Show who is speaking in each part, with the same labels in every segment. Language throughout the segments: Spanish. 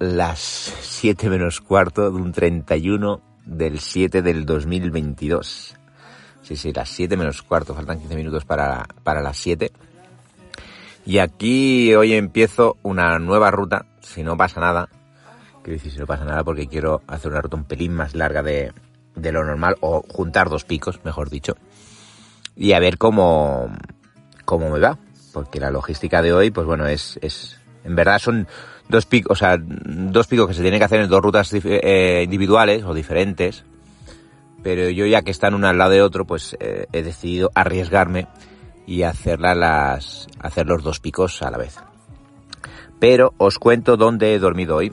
Speaker 1: las 7 menos cuarto de un 31 del 7 del 2022. Sí, sí, las 7 menos cuarto, faltan 15 minutos para, para las 7. Y aquí hoy empiezo una nueva ruta, si no pasa nada. Quiero decir, si no pasa nada porque quiero hacer una ruta un pelín más larga de, de lo normal, o juntar dos picos, mejor dicho. Y a ver cómo, cómo me va. Porque la logística de hoy, pues bueno, es, es en verdad son dos picos, o sea, dos picos que se tienen que hacer en dos rutas eh, individuales o diferentes. Pero yo ya que están uno al lado de otro, pues eh, he decidido arriesgarme y hacerla las, hacer los dos picos a la vez. Pero os cuento dónde he dormido hoy,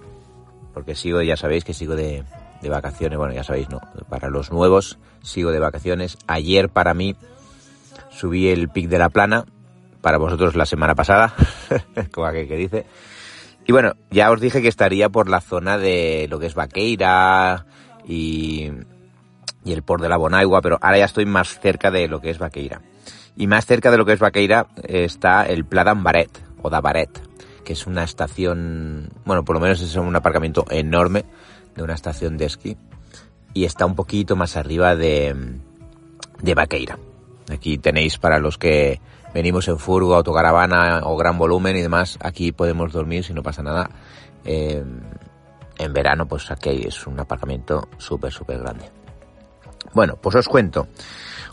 Speaker 1: porque sigo, ya sabéis que sigo de, de vacaciones, bueno, ya sabéis, no, para los nuevos sigo de vacaciones. Ayer para mí subí el pic de la plana, para vosotros la semana pasada, como aquel que dice. Y bueno, ya os dije que estaría por la zona de lo que es Vaqueira y, y el port de la Bonaigua, pero ahora ya estoy más cerca de lo que es Vaqueira. Y más cerca de lo que es Vaqueira está el Pla d'Ambaret, o Davaret, que es una estación, bueno, por lo menos es un aparcamiento enorme de una estación de esquí. Y está un poquito más arriba de, de Vaqueira. Aquí tenéis para los que venimos en furgo, autocaravana o gran volumen y demás, aquí podemos dormir si no pasa nada. Eh, en verano, pues aquí es un aparcamiento súper, súper grande. Bueno, pues os cuento.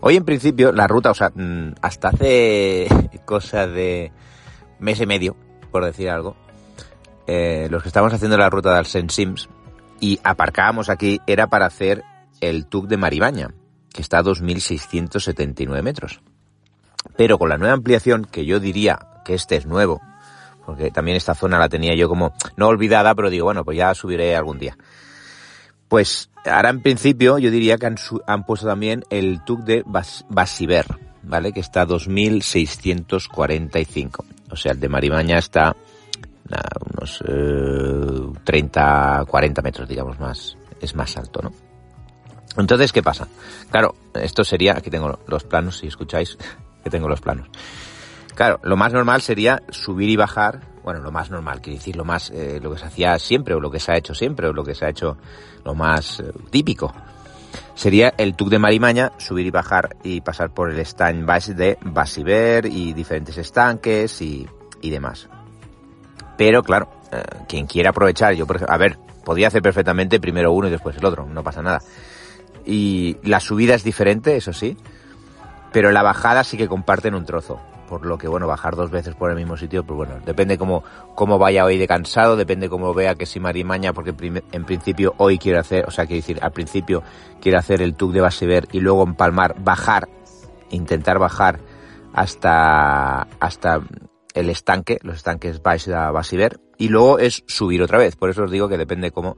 Speaker 1: Hoy en principio la ruta, o sea, mm, hasta hace cosa de mes y medio, por decir algo, eh, los que estábamos haciendo la ruta del Saint Sims y aparcábamos aquí era para hacer el TUC de Maribaña, que está a 2.679 metros. Pero con la nueva ampliación, que yo diría que este es nuevo, porque también esta zona la tenía yo como no olvidada, pero digo, bueno, pues ya subiré algún día. Pues ahora en principio yo diría que han, han puesto también el TUC de Bas Basiber, ¿vale? Que está a 2.645. O sea, el de Maribaña está nada, unos eh, 30, 40 metros, digamos, más, es más alto, ¿no? Entonces, ¿qué pasa? Claro, esto sería, aquí tengo los planos, si escucháis, que tengo los planos. Claro, lo más normal sería subir y bajar, bueno, lo más normal, quiero decir, lo más, eh, lo que se hacía siempre, o lo que se ha hecho siempre, o lo que se ha hecho lo más eh, típico. Sería el TUC de Marimaña, subir y bajar y pasar por el stand base de Basiver y diferentes estanques y, y demás. Pero claro, eh, quien quiera aprovechar, yo por ejemplo, a ver, podría hacer perfectamente primero uno y después el otro, no pasa nada. Y la subida es diferente, eso sí, pero la bajada sí que comparten un trozo. Por lo que, bueno, bajar dos veces por el mismo sitio, pues bueno, depende cómo, cómo vaya hoy de cansado, depende cómo vea que si Marimaña, porque en principio hoy quiero hacer, o sea, quiero decir, al principio quiero hacer el TUC de Basiver y luego empalmar, bajar, intentar bajar hasta, hasta el estanque, los estanques Basiver, y luego es subir otra vez. Por eso os digo que depende cómo,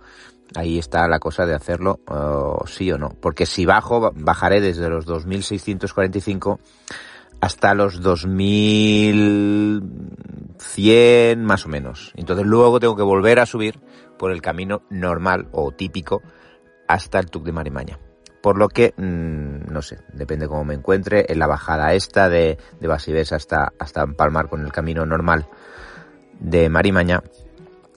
Speaker 1: ahí está la cosa de hacerlo uh, sí o no. Porque si bajo, bajaré desde los 2645 hasta los 2100 más o menos. Entonces luego tengo que volver a subir por el camino normal o típico hasta el Tuc de Marimaña. Por lo que, mmm, no sé, depende cómo me encuentre, en la bajada esta de, de Basibés hasta, hasta empalmar con el camino normal de Marimaña,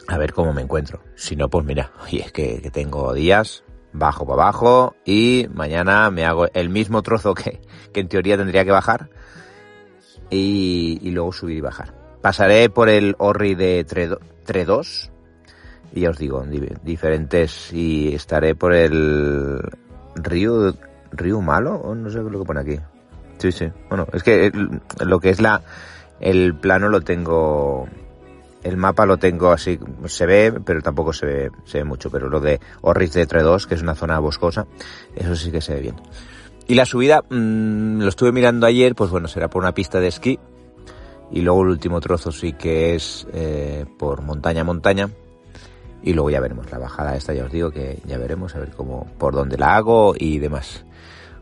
Speaker 1: a ver cómo me encuentro. Si no, pues mira, oye, es que, tengo días, bajo para abajo y mañana me hago el mismo trozo que, que en teoría tendría que bajar y, y, luego subir y bajar. Pasaré por el Orri de Tre2 y ya os digo, diferentes y estaré por el río, río malo o no sé lo que pone aquí. Sí, sí. Bueno, es que lo que es la, el plano lo tengo el mapa lo tengo así, se ve, pero tampoco se ve, se ve mucho. Pero lo de Orris de 2 que es una zona boscosa, eso sí que se ve bien. Y la subida, mmm, lo estuve mirando ayer, pues bueno, será por una pista de esquí. Y luego el último trozo sí que es eh, por montaña montaña. Y luego ya veremos la bajada esta, ya os digo que ya veremos a ver cómo, por dónde la hago y demás.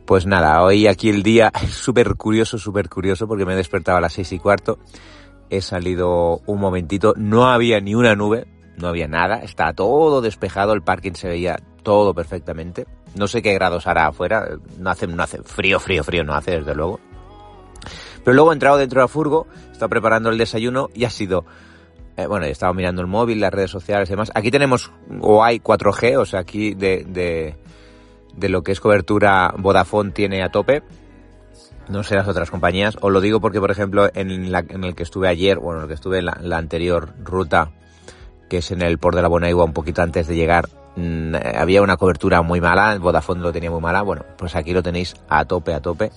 Speaker 1: Pues nada, hoy aquí el día es súper curioso, súper curioso porque me he despertado a las seis y cuarto. He salido un momentito, no había ni una nube, no había nada, está todo despejado, el parking se veía todo perfectamente. No sé qué grados hará afuera, no hace, no hace frío, frío, frío, no hace desde luego. Pero luego he entrado dentro de la furgo, he estado preparando el desayuno y ha sido, eh, bueno, he estado mirando el móvil, las redes sociales y demás. Aquí tenemos, o hay 4G, o sea, aquí de, de, de lo que es cobertura Vodafone tiene a tope. No sé las otras compañías. Os lo digo porque, por ejemplo, en, la, el que estuve ayer, bueno, en el que estuve en la, anterior ruta, que es en el Port de la Bonaigua, un poquito antes de llegar, mmm, había una cobertura muy mala, Vodafone lo tenía muy mala, bueno, pues aquí lo tenéis a tope, a tope.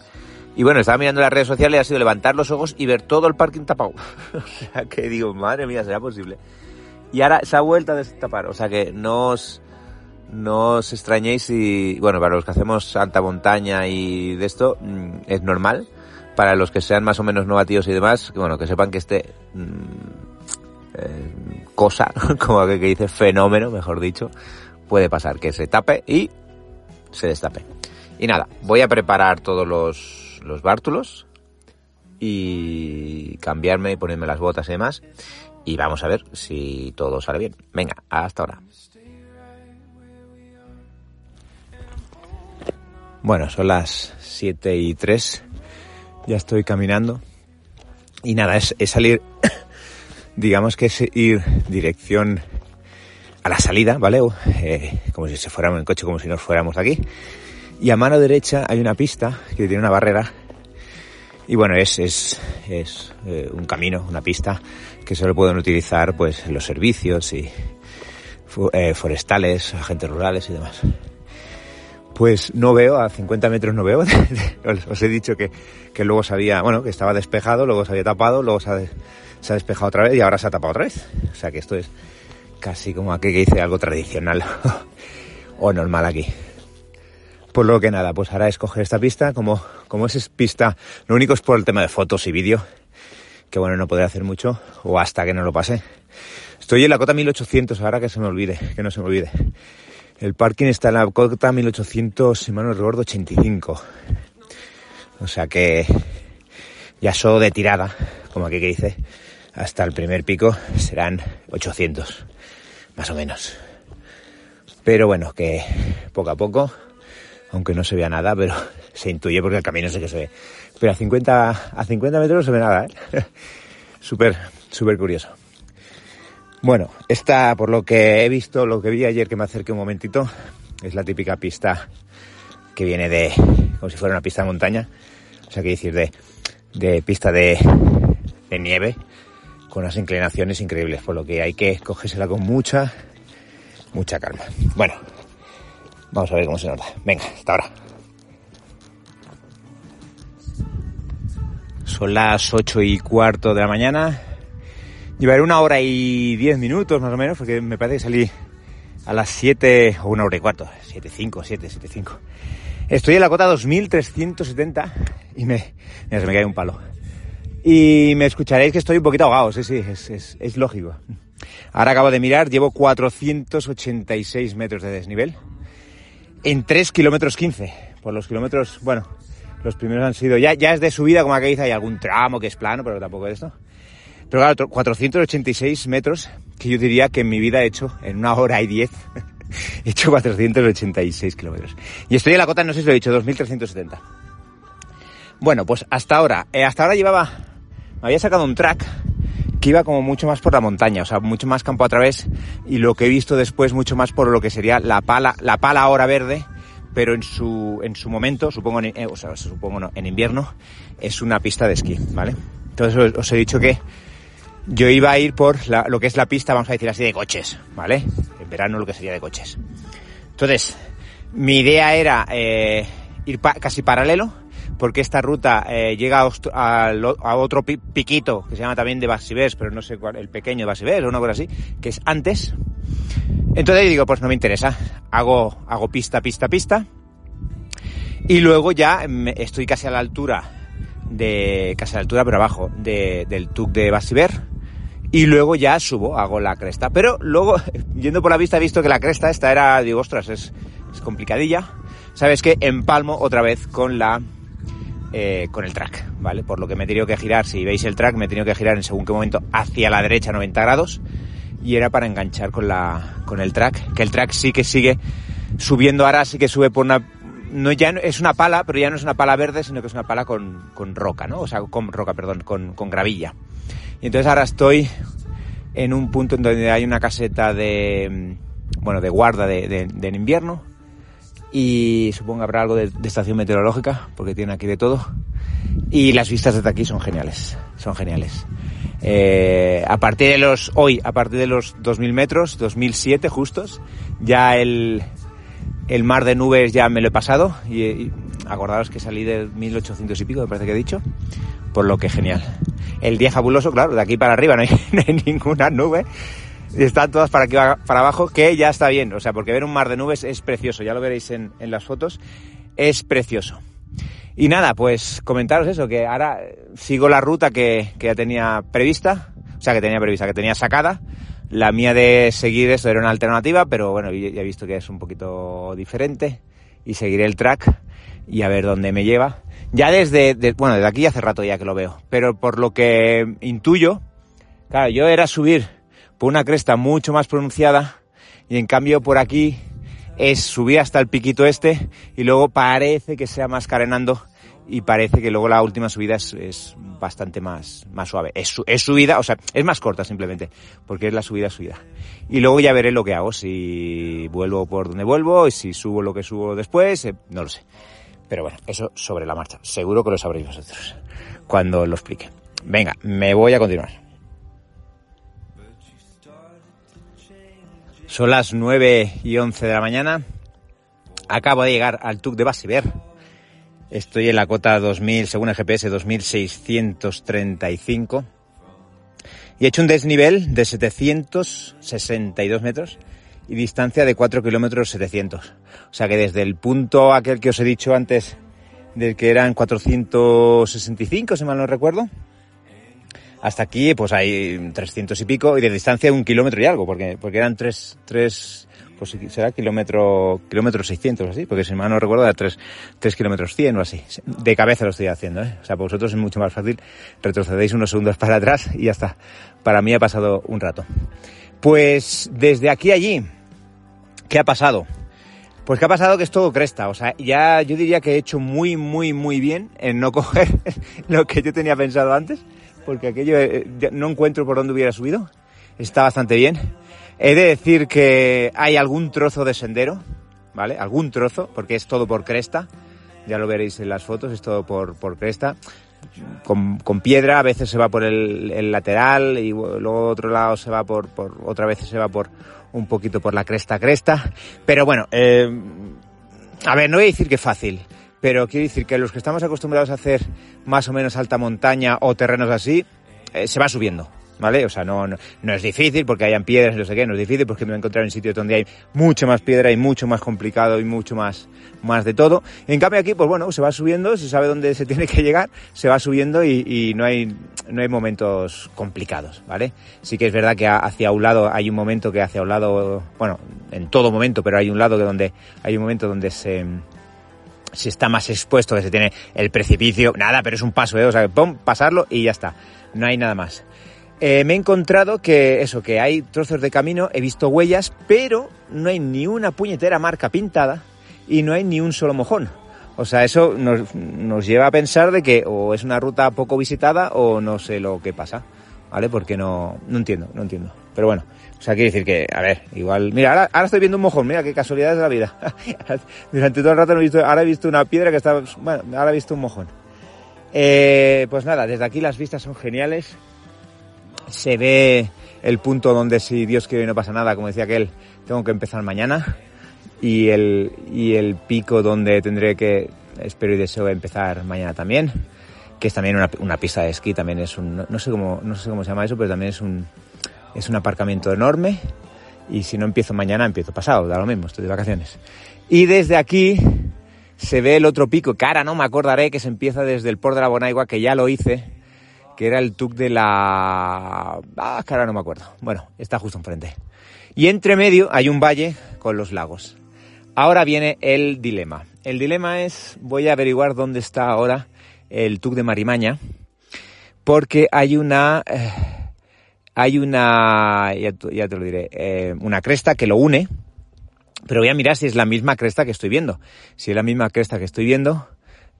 Speaker 1: Y bueno, estaba mirando las redes sociales y ha sido levantar los ojos y ver todo el parking tapado. o sea que digo, madre mía, será posible. Y ahora se ha vuelto a destapar, o sea que no os, no os extrañéis si, bueno, para los que hacemos alta montaña y de esto, mmm, es normal. Para los que sean más o menos novativos y demás, bueno, que sepan que este mmm, eh, cosa, como que, que dice fenómeno, mejor dicho, puede pasar, que se tape y se destape. Y nada, voy a preparar todos los, los bártulos y cambiarme y ponerme las botas y demás. Y vamos a ver si todo sale bien. Venga, hasta ahora. Bueno, son las 7 y 3. Ya estoy caminando. Y nada, es, salir, digamos que es ir dirección a la salida, ¿vale? Eh, como si se fuéramos en coche, como si nos fuéramos de aquí. Y a mano derecha hay una pista que tiene una barrera. Y bueno, es, es, es eh, un camino, una pista que solo pueden utilizar pues los servicios y eh, forestales, agentes rurales y demás. Pues no veo, a 50 metros no veo. Os he dicho que, que luego se había, bueno, que estaba despejado, luego se había tapado, luego se ha, despejado otra vez y ahora se ha tapado otra vez. O sea que esto es casi como aquel que dice algo tradicional o normal aquí. Por lo que nada, pues ahora escoger esta pista, como, como es pista, lo único es por el tema de fotos y vídeo, que bueno, no podré hacer mucho, o hasta que no lo pase. Estoy en la cota 1800, ahora que se me olvide, que no se me olvide. El parking está en la cota 1800, si mal no recuerdo, 85. O sea que ya solo de tirada, como aquí que dice, hasta el primer pico serán 800, más o menos. Pero bueno, que poco a poco, aunque no se vea nada, pero se intuye porque el camino sé que se ve. Pero a 50, a 50 metros no se ve nada, ¿eh? Súper, súper curioso. Bueno, esta, por lo que he visto, lo que vi ayer que me acerqué un momentito, es la típica pista que viene de, como si fuera una pista de montaña, o sea, que decir, de, de pista de, de nieve, con unas inclinaciones increíbles, por lo que hay que cogérsela con mucha, mucha calma. Bueno, vamos a ver cómo se nota. Venga, hasta ahora. Son las ocho y cuarto de la mañana. Llevaré una hora y diez minutos más o menos, porque me parece que salí a las siete o una hora y cuarto. Siete cinco, siete, siete cinco. Estoy en la cota 2370 y me, mira, se me cae un palo. Y me escucharéis que estoy un poquito ahogado, sí, sí, es, es, lógico. Ahora acabo de mirar, llevo 486 metros de desnivel en 3 kilómetros 15. Por los kilómetros, bueno, los primeros han sido, ya, ya es de subida, como dice, hay algún tramo que es plano, pero tampoco es esto. Pero claro, 486 metros que yo diría que en mi vida he hecho en una hora y 10. he hecho 486 kilómetros. Y estoy en la cota, no sé si lo he dicho, 2370. Bueno, pues hasta ahora, eh, hasta ahora llevaba, me había sacado un track que iba como mucho más por la montaña, o sea, mucho más campo a través y lo que he visto después mucho más por lo que sería la pala, la pala ahora verde, pero en su, en su momento, supongo, en, eh, o sea, supongo no, en invierno, es una pista de esquí, ¿vale? Entonces os he dicho que yo iba a ir por lo que es la pista, vamos a decir así, de coches, ¿vale? En verano lo que sería de coches. Entonces, mi idea era eh, ir casi paralelo, porque esta ruta eh, llega a, otro piquito que se llama también de Basibés, pero no sé cuál, el pequeño de o una cosa así, que es antes. Entonces digo, pues no me interesa, hago, hago pista, pista, pista. Y luego ya estoy casi a la altura de, casi a la altura, pero abajo, de, del TUC de Basiber y luego ya subo, hago la cresta. Pero luego, yendo por la vista, he visto que la cresta esta era, digo, ostras, es, es complicadilla. Sabes que empalmo otra vez con la eh, con el track, ¿vale? Por lo que me he tenido que girar, si veis el track, me he tenido que girar en según qué momento hacia la derecha 90 grados y era para enganchar con la con el track, que el track sí que sigue subiendo ahora, sí que sube por una no ya es una pala, pero ya no es una pala verde, sino que es una pala con, con roca, ¿no? O sea, con roca, perdón, con, con gravilla. Y entonces ahora estoy en un punto en donde hay una caseta de, bueno, de guarda de, de, invierno y supongo habrá algo de, estación meteorológica porque tiene aquí de todo y las vistas desde aquí son geniales, son geniales. Eh, a partir de los, hoy, a partir de los 2000 metros, 2007 justos, ya el, el mar de nubes ya me lo he pasado y, acordaros que salí de 1800 y pico, me parece que he dicho, por lo que genial. El día fabuloso, claro, de aquí para arriba no hay, ninguna nube. Están todas para aquí para abajo, que ya está bien. O sea, porque ver un mar de nubes es precioso. Ya lo veréis en, las fotos. Es precioso. Y nada, pues comentaros eso, que ahora sigo la ruta que, que ya tenía prevista. O sea, que tenía prevista, que tenía sacada la mía de seguir esto era una alternativa, pero bueno, ya he visto que es un poquito diferente y seguiré el track y a ver dónde me lleva. Ya desde, bueno, desde aquí hace rato ya que lo veo, pero por lo que intuyo, claro, yo era subir por una cresta mucho más pronunciada y en cambio por aquí es subir hasta el piquito este y luego parece que sea más carenando y parece que luego la última subida es, bastante más, más suave. Es, es, subida, o sea, es más corta simplemente, porque es la subida subida. Y luego ya veré lo que hago, si vuelvo por donde vuelvo y si subo lo que subo después, eh, no lo sé. Pero bueno, eso sobre la marcha. Seguro que lo sabréis vosotros cuando lo explique. Venga, me voy a continuar. Son las 9 y 11 de la mañana. Acabo de llegar al TUC de Basiver Estoy en la cota 2000, según el GPS, 2635. Y he hecho un desnivel de 762 metros y distancia de 4 kilómetros 700. O sea que desde el punto aquel que os he dicho antes, del que eran 465, si mal no recuerdo, hasta aquí pues hay 300 y pico y de distancia un kilómetro y algo, porque, porque eran 3, 3, pues será kilómetro, kilómetro 600 o así, porque si mal no recuerdo era 3, 3 kilómetros 100 o así. De cabeza lo estoy haciendo, ¿eh? O sea, para vosotros es mucho más fácil, retrocedéis unos segundos para atrás y ya está. Para mí ha pasado un rato. Pues desde aquí a allí, ¿qué ha pasado? Pues que ha pasado que es todo cresta, o sea, ya yo diría que he hecho muy, muy, muy bien en no coger lo que yo tenía pensado antes, porque aquello eh, no encuentro por dónde hubiera subido, está bastante bien. He de decir que hay algún trozo de sendero, ¿vale? Algún trozo, porque es todo por cresta. Ya lo veréis en las fotos, es todo por, por cresta. Con, con, piedra, a veces se va por el, lateral y luego otro lado se va por, por, otra vez se va por un poquito por la cresta cresta. Pero bueno, eh, a ver, no voy a decir que fácil, pero quiero decir que los que estamos acostumbrados a hacer más o menos alta montaña o terrenos así, eh, se va subiendo. ¿Vale? O sea, no, no, es difícil porque hayan piedras y no sé qué, no es difícil porque me voy a encontrar en sitios donde hay mucho más piedra y mucho más complicado y mucho más, más de todo. En cambio aquí, pues bueno, se va subiendo, se sabe dónde se tiene que llegar, se va subiendo y, no hay, no hay momentos complicados, ¿vale? Sí que es verdad que hacia un lado hay un momento que hacia un lado, bueno, en todo momento, pero hay un lado que donde, hay un momento donde se, se está más expuesto, que se tiene el precipicio, nada, pero es un paso, ¿eh? O sea, pum, pasarlo y ya está. No hay nada más. Eh, me he encontrado que eso, que hay trozos de camino, he visto huellas, pero no hay ni una puñetera marca pintada y no hay ni un solo mojón. O sea, eso nos, nos lleva a pensar de que o es una ruta poco visitada o no sé lo que pasa, ¿vale? Porque no, no entiendo, no entiendo. Pero bueno, o sea, quiere decir que, a ver, igual, mira, ahora, estoy viendo un mojón, mira qué casualidad de la vida. Durante todo el rato no he visto, ahora he visto una piedra que está, bueno, ahora he visto un mojón. Eh, pues nada, desde aquí las vistas son geniales se ve el punto donde si Dios quiere no pasa nada, como decía aquel, tengo que empezar mañana y el, y el pico donde tendré que, espero y deseo empezar mañana también, que es también una, una pista de esquí, también es un, no sé cómo, no sé cómo se llama eso, pero también es un, es un aparcamiento enorme y si no empiezo mañana, empiezo pasado, da lo mismo, estoy de vacaciones. Y desde aquí se ve el otro pico, cara no me acordaré, que se empieza desde el Port de la Bonaigua, que ya lo hice, que era el TUC de la... Ah, que ahora no me acuerdo. Bueno, está justo enfrente. Y entre medio hay un valle con los lagos. Ahora viene el dilema. El dilema es, voy a averiguar dónde está ahora el TUC de Marimaña, porque hay una... Eh, hay una... Ya, te lo diré. Eh, una cresta que lo une, pero voy a mirar si es la misma cresta que estoy viendo. Si es la misma cresta que estoy viendo,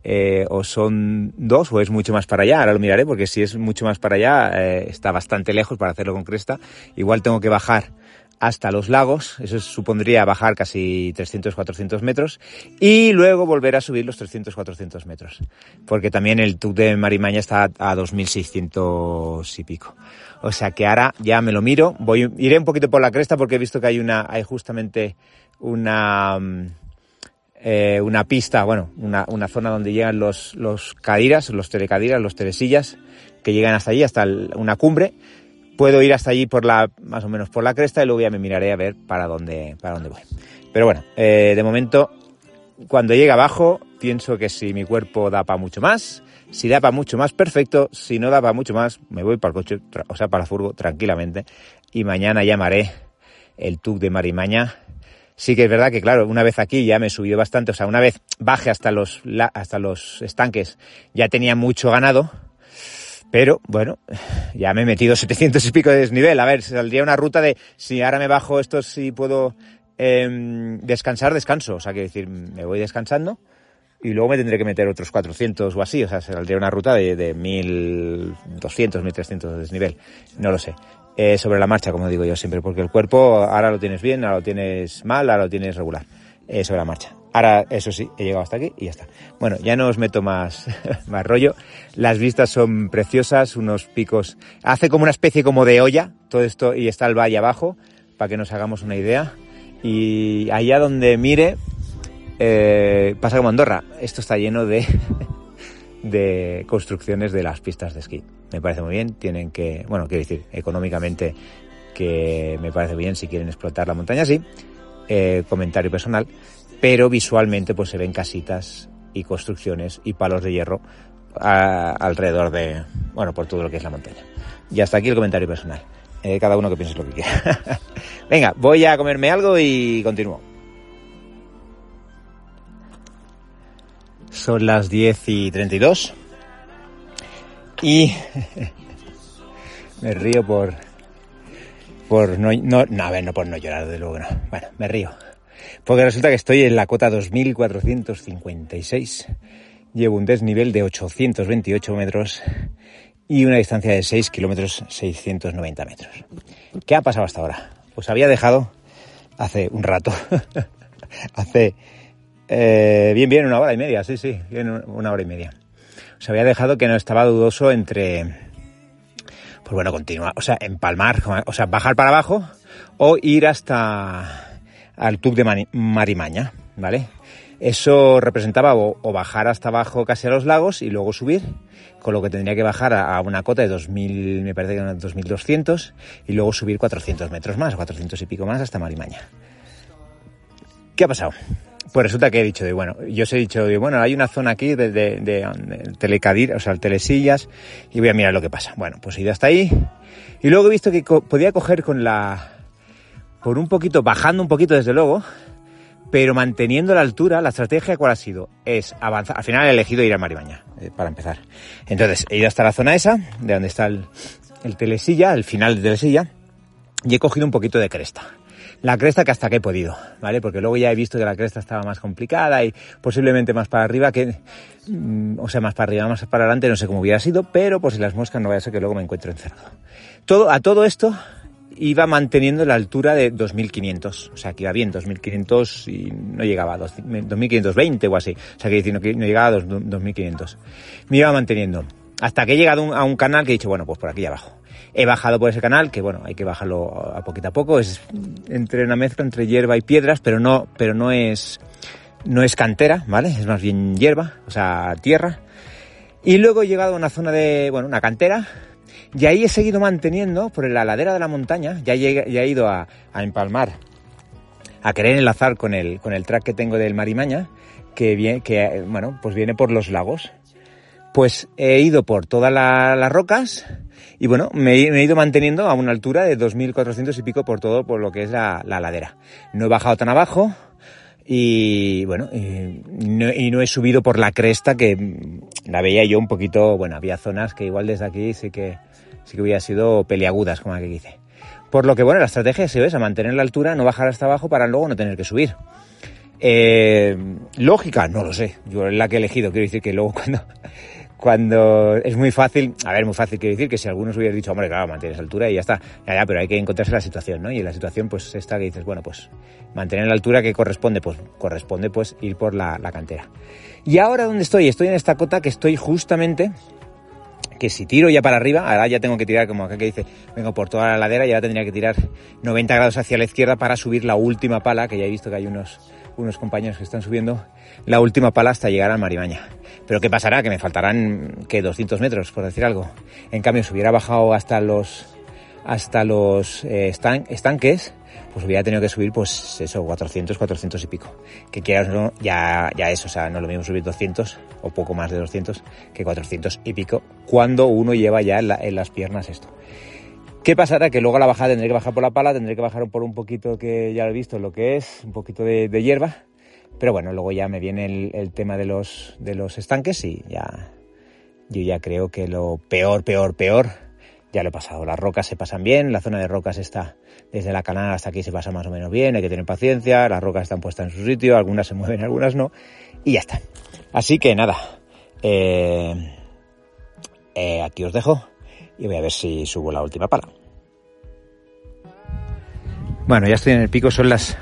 Speaker 1: eh, o son dos o es mucho más para allá. Ahora lo miraré porque si es mucho más para allá eh, está bastante lejos para hacerlo con cresta. Igual tengo que bajar hasta los lagos, eso supondría bajar casi 300-400 metros y luego volver a subir los 300-400 metros, porque también el TUC de Marimaña está a 2.600 y pico. O sea que ahora ya me lo miro, voy, iré un poquito por la cresta porque he visto que hay una, hay justamente una, mm, eh, una pista, bueno, una, una, zona donde llegan los, los cadiras, los telecadiras, los telesillas, que llegan hasta allí, hasta una cumbre. Puedo ir hasta allí por la, más o menos por la cresta y luego ya me miraré a ver para dónde, para dónde voy. Pero bueno, eh, de momento, cuando llegue abajo, pienso que si mi cuerpo da para mucho más, si da para mucho más, perfecto. Si no da para mucho más, me voy para el coche, o sea, para el furgo, tranquilamente. Y mañana llamaré el TUC de Marimaña Sí que es verdad que, claro, una vez aquí ya me he subido bastante, o sea, una vez baje hasta los, hasta los estanques ya tenía mucho ganado, pero bueno, ya me he metido 700 y pico de desnivel. A ver, saldría una ruta de si ahora me bajo esto, si puedo em, descansar, descanso. O sea, que decir, me voy descansando y luego me tendré que meter otros 400 o así. O sea, saldría una ruta de, de 1200, 1300 de desnivel. No lo sé. Eh, sobre la marcha, como digo yo siempre, porque el cuerpo ahora lo tienes bien, ahora lo tienes mal, ahora lo tienes regular, eh, sobre la marcha. Ahora, eso sí, he llegado hasta aquí y ya está. Bueno, ya no os meto más, más rollo. Las vistas son preciosas, unos picos. Hace como una especie como de olla, todo esto, y está el valle abajo, para que nos hagamos una idea. Y allá donde mire, eh, pasa como Andorra. Esto está lleno de, de construcciones de las pistas de esquí. Me parece muy bien, tienen que, bueno, quiero decir, económicamente que me parece bien si quieren explotar la montaña así, eh, comentario personal, pero visualmente pues se ven casitas y construcciones y palos de hierro alrededor de, bueno, por todo lo que es la montaña. Y hasta aquí el comentario personal. Eh, cada uno que piense lo que quiera. Venga, voy a comerme algo y continúo. Son las 10 y 32. Y me río por. Por no, no, no, a ver, no por no llorar, de luego no. Bueno, me río. Porque resulta que estoy en la cota 2456. Llevo un desnivel de 828 metros y una distancia de 6 kilómetros 690 metros. ¿Qué ha pasado hasta ahora? Pues había dejado hace un rato, hace eh, bien, bien, una hora y media, sí, sí, bien, una hora y media. Se había dejado que no estaba dudoso entre, pues bueno, continuar, o sea, empalmar, o sea, bajar para abajo o ir hasta al tub de Marimaña, ¿vale? Eso representaba o, bajar hasta abajo casi a los lagos y luego subir, con lo que tendría que bajar a, una cota de 2000, me parece que eran 2200, y luego subir 400 metros más, 400 y pico más hasta Marimaña. ¿Qué ha pasado? Pues resulta que he dicho, de, bueno, yo os he dicho, de, bueno, hay una zona aquí de, de, de, telecadir, o sea, telesillas, y voy a mirar lo que pasa. Bueno, pues he ido hasta ahí, y luego he visto que podía coger con la, por un poquito, bajando un poquito desde luego, pero manteniendo la altura, la estrategia cuál ha sido, es avanzar, al final he elegido ir a Maribaña, eh, para empezar. Entonces, he ido hasta la zona esa, de donde está el, el telesilla, el final de telesilla, y he cogido un poquito de cresta la cresta que hasta que he podido, ¿vale? Porque luego ya he visto que la cresta estaba más complicada y posiblemente más para arriba que, mm, o sea, más para arriba, más para adelante, no sé cómo hubiera sido, pero por si las moscas no vaya a ser que luego me encuentro encerrado. Todo, a todo esto iba manteniendo la altura de 2500, o sea, que iba bien, 2500 y no llegaba a 2520 o así, o sea, que no, no llegaba a 2500. Me iba manteniendo. Hasta que he llegado a un canal que he dicho, bueno, pues por aquí abajo. He bajado por ese canal, que bueno, hay que bajarlo a poquito a poco, es entre una mezcla entre hierba y piedras, pero no, pero no es, no es cantera, ¿vale? Es más bien hierba, o sea, tierra. Y luego he llegado a una zona de, bueno, una cantera, y ahí he seguido manteniendo por la ladera de la montaña, ya, he ido a, empalmar, a querer enlazar con el, con el track que tengo del Marimaña, que, viene, que, bueno, pues viene por los lagos Pues he ido por todas las rocas y bueno, me, he ido manteniendo a una altura de 2.400 y pico por todo, por lo que es la, ladera. No he bajado tan abajo y bueno, y no, he subido por la cresta que la veía yo un poquito, bueno, había zonas que igual desde aquí sí que, sí que hubiera sido peliagudas, como que dice. Por lo que bueno, la estrategia es esa, mantener la altura, no bajar hasta abajo para luego no tener que subir. Eh, lógica, no lo sé. Yo es la que he elegido. Quiero decir que luego cuando, cuando es muy fácil, a ver, muy fácil quiero decir que si algunos hubiera dicho, hombre, claro, mantienes altura y ya está, ya, ya, pero hay que encontrarse la situación, ¿no? Y la situación, pues, esta que dices, bueno, pues, mantener la altura que corresponde, pues, corresponde, pues, ir por la, la cantera. Y ahora, ¿dónde estoy? Estoy en esta cota que estoy justamente, que si tiro ya para arriba, ahora ya tengo que tirar, como acá que dice, vengo por toda la ladera y ahora tendría que tirar 90 grados hacia la izquierda para subir la última pala, que ya he visto que hay unos, unos compañeros que están subiendo la última pala hasta llegar al Marimaña. Pero ¿qué pasará? Que me faltarán, que 200 metros, por decir algo. En cambio, si hubiera bajado hasta los, hasta los eh, estanques, pues hubiera tenido que subir, pues eso, 400, 400 y pico. Que quieras no, ya, ya es, o sea, no es lo mismo subir 200 o poco más de 200 que 400 y pico cuando uno lleva ya en, las piernas esto. ¿Qué pasará? Que luego a la bajada tendré que bajar por la pala, tendré que bajar por un poquito que ya lo he visto, lo que es, un poquito de hierba pero bueno, luego ya me viene el, tema de los, de los estanques y ya yo ya creo que lo peor, peor, peor ya lo he pasado. Las rocas se pasan bien, la zona de rocas está desde la canal hasta aquí se pasa más o menos bien, hay que tener paciencia, las rocas están puestas en su sitio, algunas se mueven, algunas no, y ya está. Así que nada, eh, eh, aquí os dejo y voy a ver si subo la última pala. Bueno, ya estoy en el pico, son las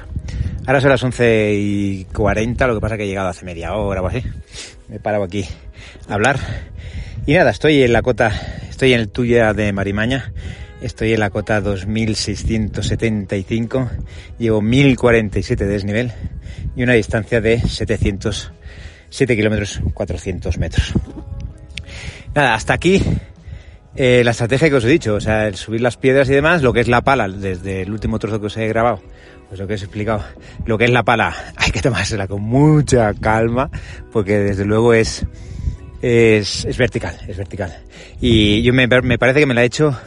Speaker 1: Ahora son las 11 y 40, lo que pasa que he llegado hace media hora o así. Me he parado aquí a hablar. Y nada, estoy en la cota, estoy en el tuya de Marimaña. Estoy en la cota 2675. Llevo 1047 de desnivel y una distancia de 707 kilómetros 400 metros. Nada, hasta aquí eh, la estrategia que os he dicho, o sea, el subir las piedras y demás, lo que es la pala, desde el último trozo que os he grabado pues lo que os he explicado, lo que es la pala, hay que tomársela con mucha calma, porque desde luego es, es, vertical, es vertical. Y yo me, parece que me la he hecho,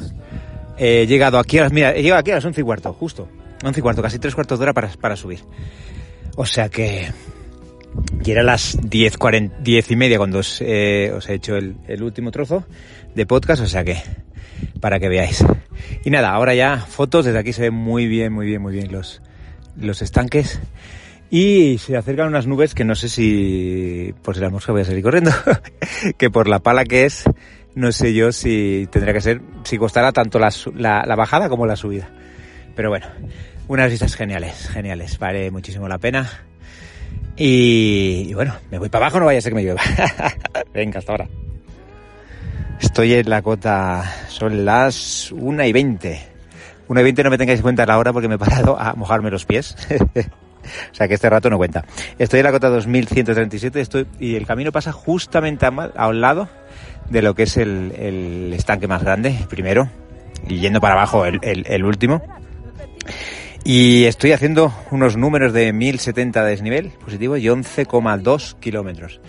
Speaker 1: he llegado aquí a las, mira, he llegado aquí a las once y cuarto, justo, once y cuarto, casi tres cuartos de hora para, para subir. O sea que, y era las diez, cuarenta, diez y media cuando os, eh, he hecho el último trozo de podcast, o sea que, para que veáis. Y nada, ahora ya fotos, desde aquí se ven muy bien, muy bien, muy bien los, los estanques y se acercan unas nubes que no sé si por si la mosca voy a salir corriendo, que por la pala que es, no sé yo si tendría que ser, si costará tanto la, la, bajada como la subida. Pero bueno, unas vistas geniales, geniales, vale muchísimo la pena. Y, bueno, me voy para abajo, no vaya a ser que me llueva. Venga, hasta ahora. Estoy en la cota, son las 1 y 20 1 y 20 no me tengáis en cuenta la hora porque me he parado a mojarme los pies. o sea que este rato no cuenta. Estoy en la cota 2137 estoy, y el camino pasa justamente a, un lado de lo que es el, estanque más grande, primero, y yendo para abajo el, el último. Y estoy haciendo unos números de 1070 de desnivel positivo y 11,2 kilómetros.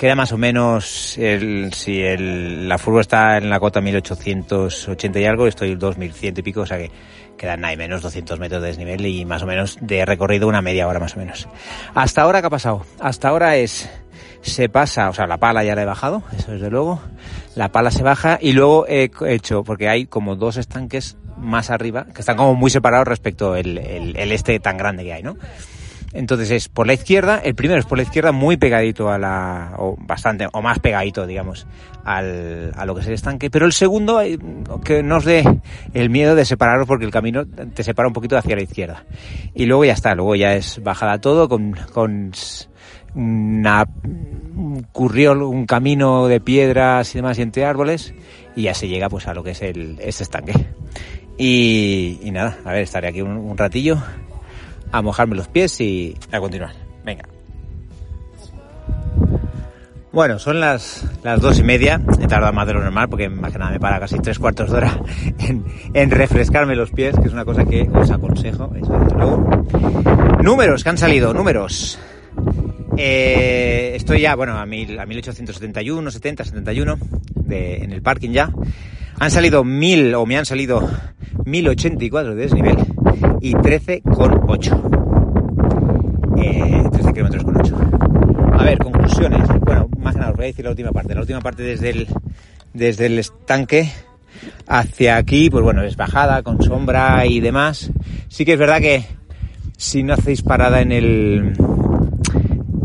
Speaker 1: Queda más o menos, el, si el, la furgo está en la cota 1880 y algo, estoy 2100 y pico, o sea que quedan nada menos 200 metros de desnivel y más o menos de recorrido una media hora más o menos. Hasta ahora, ¿qué ha pasado? Hasta ahora es, se pasa, o sea, la pala ya la he bajado, eso desde luego, la pala se baja y luego he hecho, porque hay como dos estanques más arriba, que están como muy separados respecto el, el, el este tan grande que hay, ¿no? Entonces es por la izquierda, el primero es por la izquierda muy pegadito a la, o bastante, o más pegadito, digamos, al, a lo que es el estanque, pero el segundo, eh, que nos dé el miedo de separaros porque el camino te separa un poquito hacia la izquierda. Y luego ya está, luego ya es bajada todo con, con una, un curriol, un camino de piedras y demás y entre árboles, y ya se llega pues a lo que es el, este estanque. Y, y nada, a ver, estaré aquí un, un ratillo a mojarme los pies y a continuar. Venga. Bueno, son las, las dos y media. He tardado más de lo normal porque más que nada me para casi tres cuartos de hora en, refrescarme los pies, que es una cosa que os aconsejo, eso desde luego. Números que han salido, números. eh, estoy ya, bueno, a, mil, a 1871, 70, 71 de, en el parking ya. Han salido mil, o me han salido 1084 de desnivel y 13,8. Eh, 13 kilómetros con 8. A ver, conclusiones. Bueno, más nada os voy a decir la última parte. La última parte desde el, desde el estanque hacia aquí, pues bueno, es bajada con sombra y demás. Sí que es verdad que si no hacéis parada en el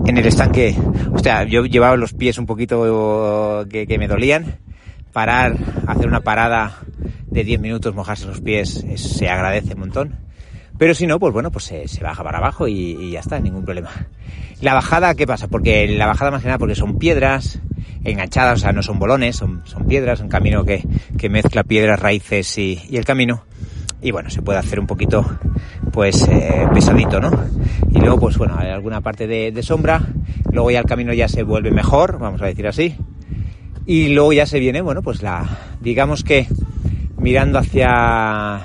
Speaker 1: en el estanque, o sea, yo llevaba los pies un poquito que me dolían. Parar, hacer una parada de 10 minutos, mojarse los pies, es, se agradece un montón. Pero si no, pues bueno, pues se, se baja para abajo y, y, ya está, ningún problema. La bajada, ¿qué pasa? Porque la bajada más que nada porque son piedras enganchadas, o sea, no son bolones, son, son piedras, un camino que, que mezcla piedras, raíces y, y, el camino. Y bueno, se puede hacer un poquito, pues, eh, pesadito, ¿no? Y luego, pues bueno, hay alguna parte de, de sombra, luego ya el camino ya se vuelve mejor, vamos a decir así. Y luego ya se viene, bueno, pues la, digamos que mirando hacia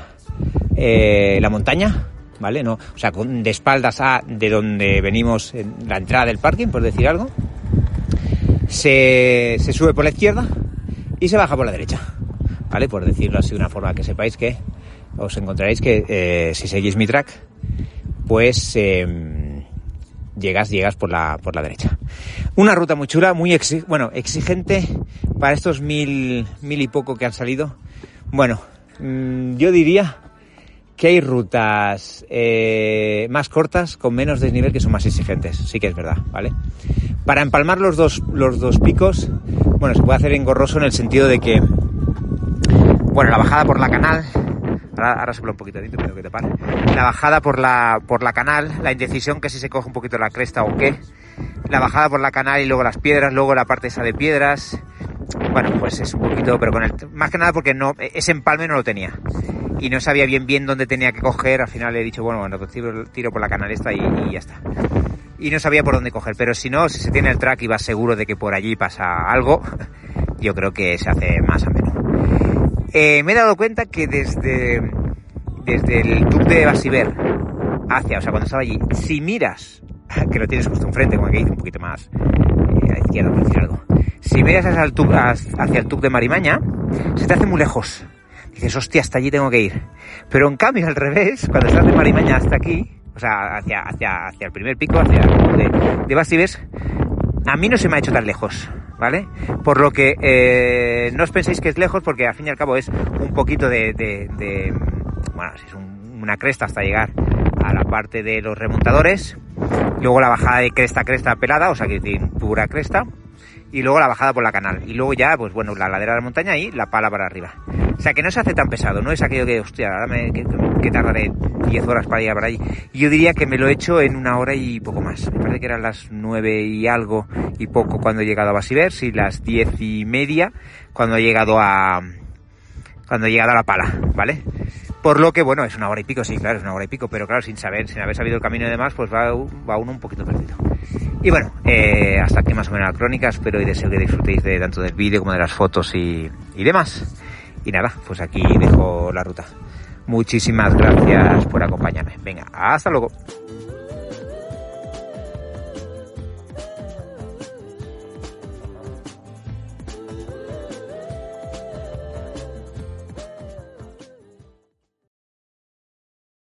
Speaker 1: eh, la montaña, ¿vale? No, o sea, con, de espaldas a de donde venimos, en la entrada del parking, por decir algo. Se, sube por la izquierda y se baja por la derecha, ¿vale? Por decirlo así de una forma que sepáis que os encontraréis que eh, si seguís mi track, pues eh, llegas, llegas por la, por la derecha. Una ruta muy chula, muy bueno, exigente para estos mil, mil y poco que han salido. Bueno, mmm, yo diría que hay rutas eh, más cortas con menos desnivel que son más exigentes, sí que es verdad, ¿vale? Para empalmar los dos, los dos picos, bueno, se puede hacer engorroso en el sentido de que, bueno, la bajada por la canal, ahora, ahora un poquito de que tapar, la bajada por la, por la canal, la indecisión que si se coge un poquito la cresta o qué, la bajada por la canal y luego las piedras, luego la parte esa de piedras, bueno, pues es un poquito, pero con el, más que nada porque no, ese empalme no lo tenía y no sabía bien bien dónde tenía que coger. Al final he dicho, bueno, bueno, tiro, tiro por la canal esta y, ya está. Y no sabía por dónde coger, pero si no, si se tiene el track y vas seguro de que por allí pasa algo, yo creo que se hace más ameno. Eh, me he dado cuenta que desde, desde el tub de Basiver hacia, o sea, cuando estaba allí, si miras, que lo tienes justo enfrente, como que dice un poquito más eh, a la izquierda, por decir algo, si miras hacia el tub, de Marimaña, se te hace muy lejos dices, hostia, hasta allí tengo que ir. Pero en cambio, al revés, cuando estás de Marimaña hasta aquí, o sea, hacia, el primer pico, hacia de, de Bastibes, a mí no se me ha hecho tan lejos, ¿vale? Por lo que eh, no os penséis que es lejos, porque al fin y al cabo es un poquito de, de, bueno, es un, una cresta hasta llegar a la parte de los remontadores, luego la bajada de cresta a cresta pelada, o sea que tiene pura cresta, y luego la bajada por la canal. Y luego ya, pues bueno, la ladera de la montaña y la pala para arriba. O sea, que no se hace tan pesado, no es aquello que, hostia, ahora me, que, que tardaré 10 horas para llegar para allí. Yo diría que me lo he hecho en una hora y poco más. Me parece que eran las 9 y algo y poco cuando he llegado a Basivers y las 10 y media cuando he llegado a, cuando he llegado a la pala, ¿vale? Por lo que, bueno, es una hora y pico, sí, claro, es una hora y pico, pero claro, sin saber, sin haber sabido el camino y demás, pues va, va uno un poquito perdido. Y bueno, eh, hasta aquí más o menos la crónica, espero y deseo que disfrutéis de tanto del vídeo como de las fotos y, y demás. Y nada, pues aquí dejo la ruta. Muchísimas gracias por acompañarme. Venga, hasta luego.